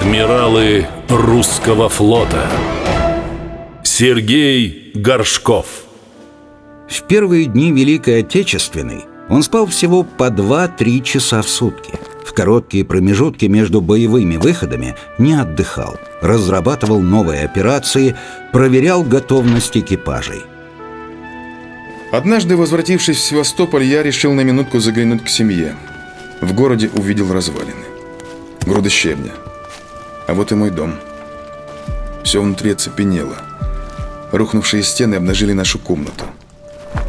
Адмиралы русского флота Сергей Горшков В первые дни Великой Отечественной он спал всего по 2-3 часа в сутки. В короткие промежутки между боевыми выходами не отдыхал, разрабатывал новые операции, проверял готовность экипажей. Однажды, возвратившись в Севастополь, я решил на минутку заглянуть к семье. В городе увидел развалины. Груды щебня. А вот и мой дом. Все внутри оцепенело. Рухнувшие стены обнажили нашу комнату.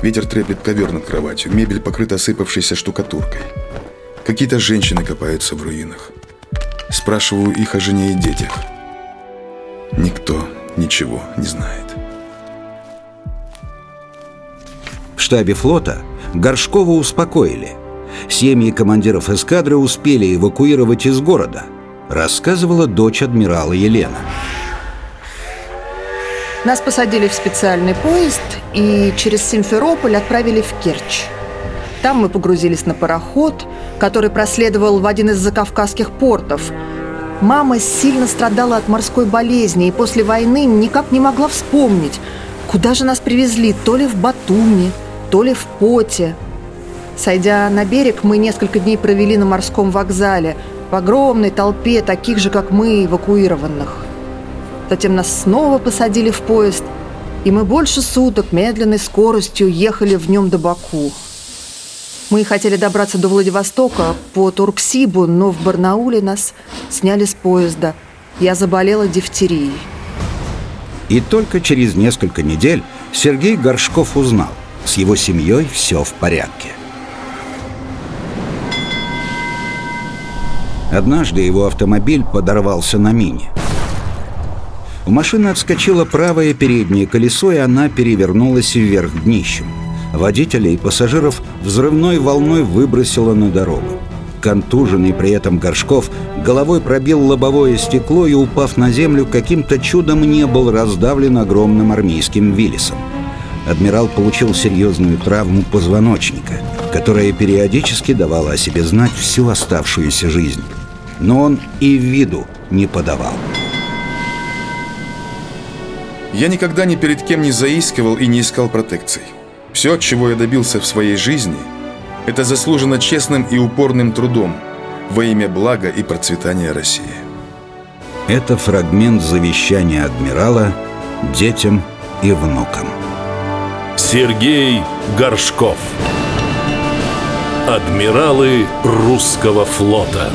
Ветер треплет ковер над кроватью. Мебель покрыта осыпавшейся штукатуркой. Какие-то женщины копаются в руинах. Спрашиваю их о жене и детях. Никто ничего не знает. В штабе флота Горшкова успокоили. Семьи командиров эскадры успели эвакуировать из города, рассказывала дочь адмирала Елена. Нас посадили в специальный поезд и через Симферополь отправили в Керчь. Там мы погрузились на пароход, который проследовал в один из закавказских портов. Мама сильно страдала от морской болезни и после войны никак не могла вспомнить, куда же нас привезли, то ли в Батуми, то ли в Поте. Сойдя на берег, мы несколько дней провели на морском вокзале в огромной толпе таких же, как мы, эвакуированных. Затем нас снова посадили в поезд, и мы больше суток медленной скоростью ехали в нем до Баку. Мы хотели добраться до Владивостока по Турксибу, но в Барнауле нас сняли с поезда. Я заболела дифтерией. И только через несколько недель Сергей Горшков узнал, с его семьей все в порядке. Однажды его автомобиль подорвался на мине. У машины отскочило правое переднее колесо, и она перевернулась вверх днищем. Водителя и пассажиров взрывной волной выбросило на дорогу. Контуженный при этом Горшков головой пробил лобовое стекло и, упав на землю, каким-то чудом не был раздавлен огромным армейским виллисом. Адмирал получил серьезную травму позвоночника, которая периодически давала о себе знать всю оставшуюся жизнь. Но он и виду не подавал. Я никогда ни перед кем не заискивал и не искал протекций. Все, чего я добился в своей жизни, это заслужено честным и упорным трудом во имя блага и процветания России. Это фрагмент завещания адмирала детям и внукам. Сергей Горшков Адмиралы русского флота